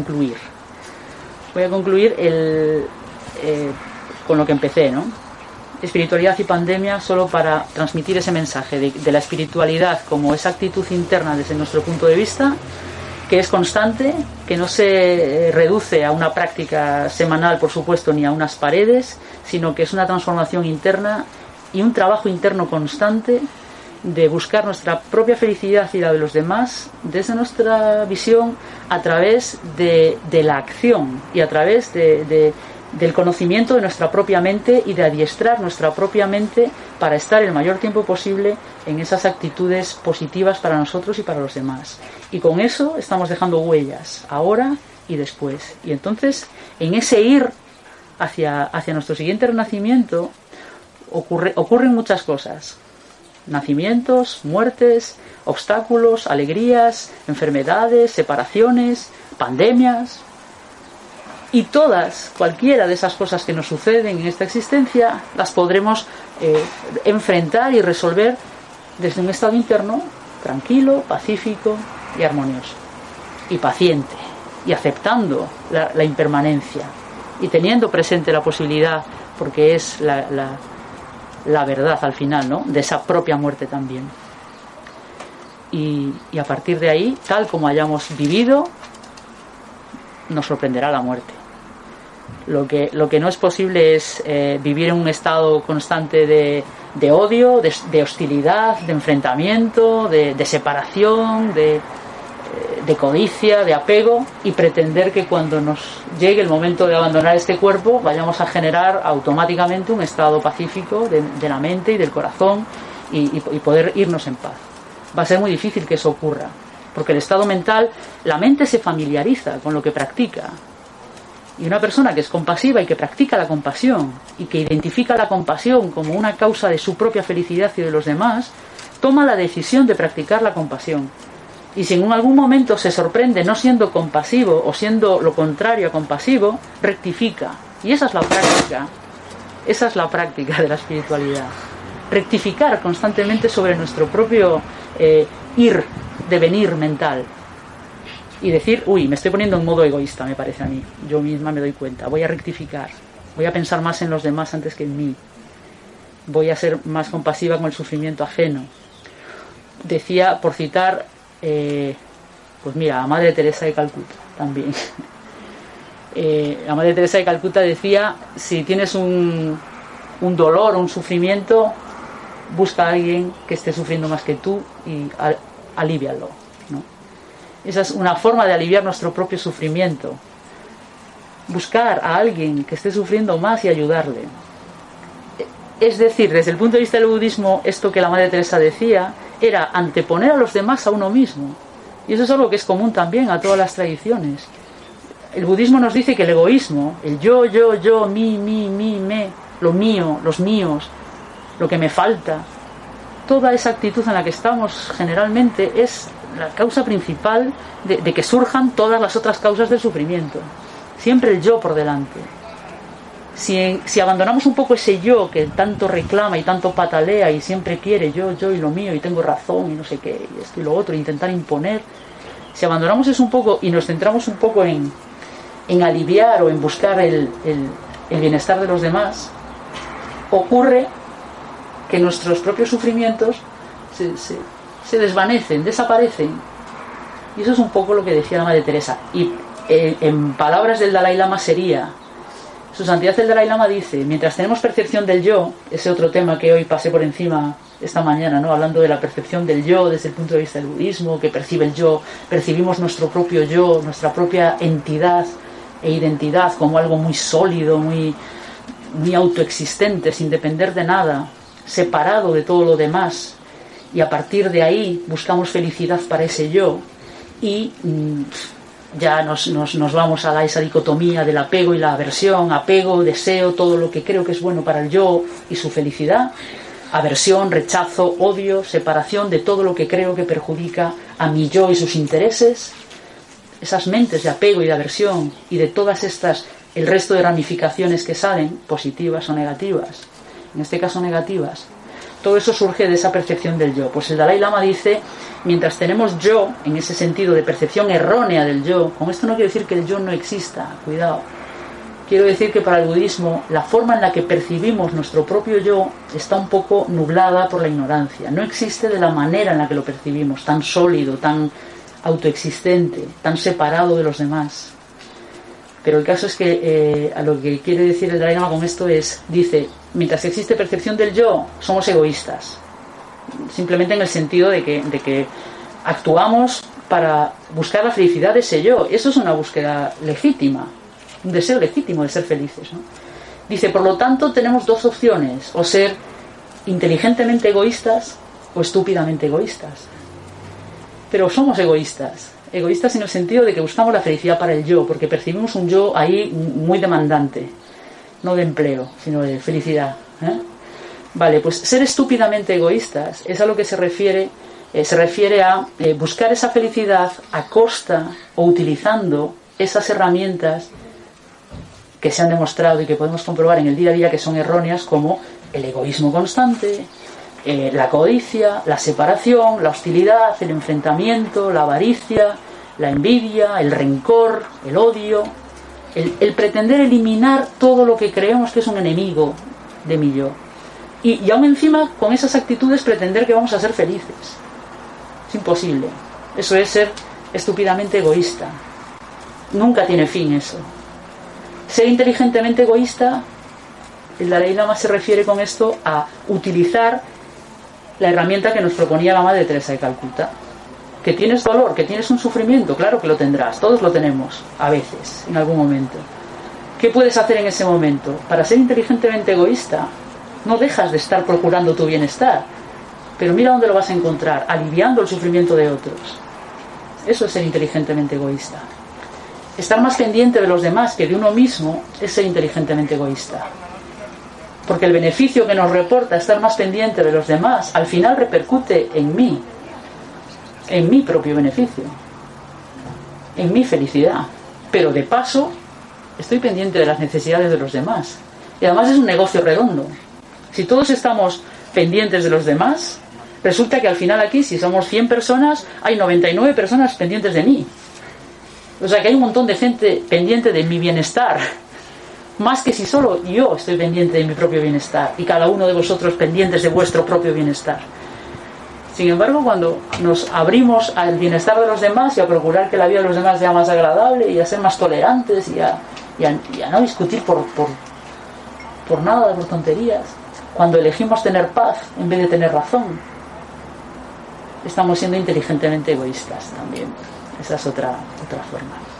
concluir. Voy a concluir el, eh, con lo que empecé, ¿no? Espiritualidad y pandemia solo para transmitir ese mensaje de, de la espiritualidad como esa actitud interna desde nuestro punto de vista que es constante, que no se eh, reduce a una práctica semanal, por supuesto, ni a unas paredes, sino que es una transformación interna y un trabajo interno constante de buscar nuestra propia felicidad y la de los demás desde nuestra visión a través de, la acción y a través de, del conocimiento de nuestra propia mente y de adiestrar nuestra propia mente para estar el mayor tiempo posible en esas actitudes positivas para nosotros y para los demás. Y con eso estamos dejando huellas, ahora y después. Y entonces, en ese ir hacia, hacia nuestro siguiente renacimiento, ocurre, ocurren muchas cosas. Nacimientos, muertes, obstáculos, alegrías, enfermedades, separaciones, pandemias, y todas, cualquiera de esas cosas que nos suceden en esta existencia, las podremos eh, enfrentar y resolver desde un estado interno tranquilo, pacífico y armonioso. Y paciente, y aceptando la, impermanencia, y teniendo presente la posibilidad, porque es la, la, verdad al final, ¿no? De esa propia muerte también. Y, y a partir de ahí, tal como hayamos vivido, nos sorprenderá la muerte. Lo que, lo que no es posible es eh, vivir en un estado constante de, de odio, de, hostilidad, de enfrentamiento, de, separación, de, de, codicia, de apego y pretender que cuando nos llegue el momento de abandonar este cuerpo vayamos a generar automáticamente un estado pacífico de, la mente y del corazón y, y poder irnos en paz. Va a ser muy difícil que eso ocurra, porque el estado mental, la mente se familiariza con lo que practica, y una persona que es compasiva y que practica la compasión y que identifica la compasión como una causa de su propia felicidad y de los demás, toma la decisión de practicar la compasión. Y si en algún momento se sorprende no siendo compasivo o siendo lo contrario a compasivo, rectifica. Y esa es la práctica. Esa es la práctica de la espiritualidad. Rectificar constantemente sobre nuestro propio eh, ir, devenir mental y decir, uy, me estoy poniendo en modo egoísta, me parece a mí. Yo misma me doy cuenta. Voy a rectificar. Voy a pensar más en los demás antes que en mí. Voy a ser más compasiva con el sufrimiento ajeno. Decía, por citar, eh, pues mira, a Madre Teresa de Calcuta también. eh, a Madre Teresa de Calcuta decía, si tienes un, un dolor o un sufrimiento, busca a alguien que esté sufriendo más que tú y alivialo esa es una forma de aliviar nuestro propio sufrimiento. Buscar a alguien que esté sufriendo más y ayudarle. Es decir, desde el punto de vista del budismo, esto que la Madre Teresa decía era anteponer a los demás a uno mismo. Y eso es algo que es común también a todas las tradiciones. El budismo nos dice que el egoísmo, el yo, yo, yo, mi, mi, mi, me, lo mío, los míos, lo que me falta, toda esa actitud en la que estamos generalmente es la causa principal de, que surjan todas las otras causas del sufrimiento. Siempre el yo por delante. Si, si, abandonamos un poco ese yo que tanto reclama y tanto patalea y siempre quiere yo, yo y lo mío y tengo razón y no sé qué, y esto y lo otro, intentar imponer, si abandonamos eso un poco y nos centramos un poco en, en aliviar o en buscar el, el bienestar de los demás, ocurre que nuestros propios sufrimientos se, se, se desvanecen, desaparecen. Y eso es un poco lo que decía la Madre Teresa. Y eh, en palabras del Dalai Lama sería, su santidad el Dalai Lama dice, mientras tenemos percepción del yo, ese otro tema que hoy pasé por encima esta mañana, ¿no? hablando de la percepción del yo desde el punto de vista del budismo, que percibe el yo, percibimos nuestro propio yo, nuestra propia entidad e identidad como algo muy sólido, muy, muy autoexistente, sin depender de nada, separado de todo lo demás, y a partir de ahí buscamos felicidad para ese yo y mm, ya nos, nos, nos, vamos a la, esa dicotomía del apego y la aversión, apego, deseo, todo lo que creo que es bueno para el yo y su felicidad, aversión, rechazo, odio, separación de todo lo que creo que perjudica a mi yo y sus intereses, esas mentes de apego y de aversión y de todas estas, el resto de ramificaciones que salen, positivas o negativas, en este caso negativas, Todo eso surge de esa percepción del yo. Pues el Dalai Lama dice, mientras tenemos yo, en ese sentido de percepción errónea del yo, con esto no quiero decir que el yo no exista, cuidado. Quiero decir que para el budismo la forma en la que percibimos nuestro propio yo está un poco nublada por la ignorancia. No existe de la manera en la que lo percibimos, tan sólido, tan autoexistente, tan separado de los demás. Pero el caso es que eh, a lo que quiere decir el Dalai con esto es, dice, mientras existe percepción del yo, somos egoístas. Simplemente en el sentido de que, de que actuamos para buscar la felicidad de ese yo. Eso es una búsqueda legítima, un deseo legítimo de ser felices. Dice, por lo tanto, tenemos dos opciones, o ser inteligentemente egoístas o estúpidamente egoístas. Pero somos egoístas egoístas en el sentido de que buscamos la felicidad para el yo, porque percibimos un yo ahí muy demandante, no de empleo, sino de felicidad. ¿eh? Vale, pues ser estúpidamente egoístas es a lo que se refiere, eh, se refiere a eh, buscar esa felicidad a costa o utilizando esas herramientas que se han demostrado y que podemos comprobar en el día a día que son erróneas, como el egoísmo constante, eh, la codicia, la separación, la hostilidad, el enfrentamiento, la avaricia, la envidia, el rencor, el odio, el, pretender eliminar todo lo que creemos que es un enemigo de mi yo. Y, y aún encima, con esas actitudes, pretender que vamos a ser felices. Es imposible. Eso es ser estúpidamente egoísta. Nunca tiene fin eso. Ser inteligentemente egoísta, el Dalai Lama se refiere con esto a utilizar la herramienta que nos proponía la Madre Teresa de Calcuta. Que tienes dolor, que tienes un sufrimiento, claro que lo tendrás, todos lo tenemos, a veces, en algún momento. ¿Qué puedes hacer en ese momento? Para ser inteligentemente egoísta, no dejas de estar procurando tu bienestar, pero mira dónde lo vas a encontrar, aliviando el sufrimiento de otros. Eso es ser inteligentemente egoísta. Estar más pendiente de los demás que de uno mismo es ser inteligentemente egoísta porque el beneficio que nos reporta estar más pendiente de los demás al final repercute en mí, en mi propio beneficio, en mi felicidad. Pero de paso, estoy pendiente de las necesidades de los demás. Y además es un negocio redondo. Si todos estamos pendientes de los demás, resulta que al final aquí, si somos 100 personas, hay 99 personas pendientes de mí. O sea que hay un montón de gente pendiente de mi bienestar más que si solo yo estoy pendiente de mi propio bienestar y cada uno de vosotros pendientes de vuestro propio bienestar. Sin embargo, cuando nos abrimos al bienestar de los demás y a procurar que la vida de los demás sea más agradable y a ser más tolerantes y a, no discutir por, por, nada, por tonterías, cuando elegimos tener paz en vez de tener razón, estamos siendo inteligentemente egoístas también. Esa es otra, otra forma.